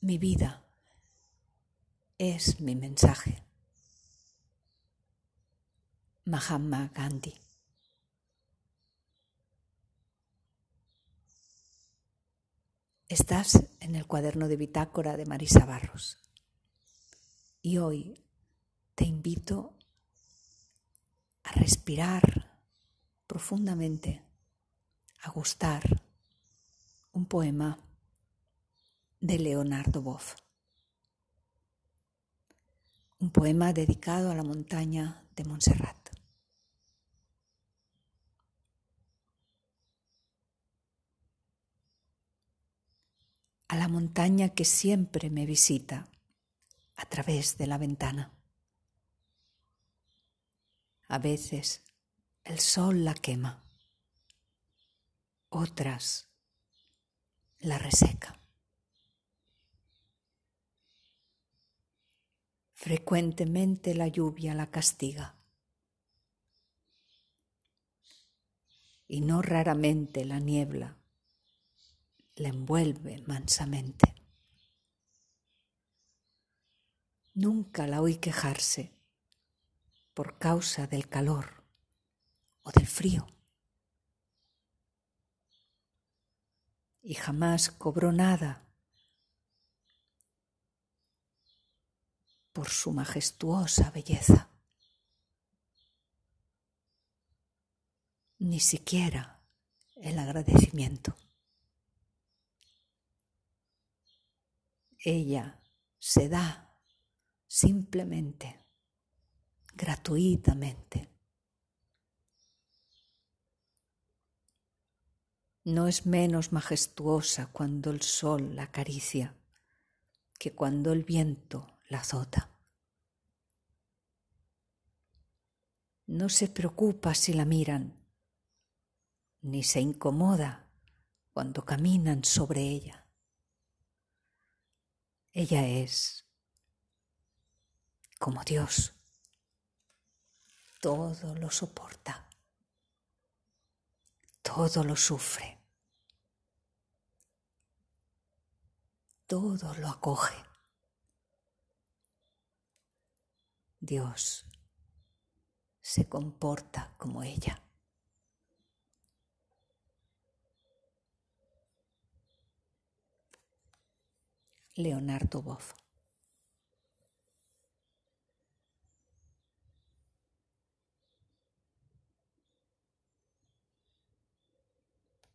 mi vida es mi mensaje. Mahatma Gandhi. Estás en el cuaderno de bitácora de Marisa Barros y hoy te invito a respirar profundamente, a gustar un poema de Leonardo Boff. Un poema dedicado a la montaña de Montserrat. A la montaña que siempre me visita a través de la ventana. A veces el sol la quema, otras la reseca. Frecuentemente la lluvia la castiga y no raramente la niebla la envuelve mansamente. Nunca la oí quejarse por causa del calor o del frío. Y jamás cobró nada por su majestuosa belleza. Ni siquiera el agradecimiento. Ella se da simplemente, gratuitamente. No es menos majestuosa cuando el sol la acaricia que cuando el viento la azota. No se preocupa si la miran, ni se incomoda cuando caminan sobre ella. Ella es como Dios. Todo lo soporta, todo lo sufre, todo lo acoge. Dios se comporta como ella. Leonardo Boff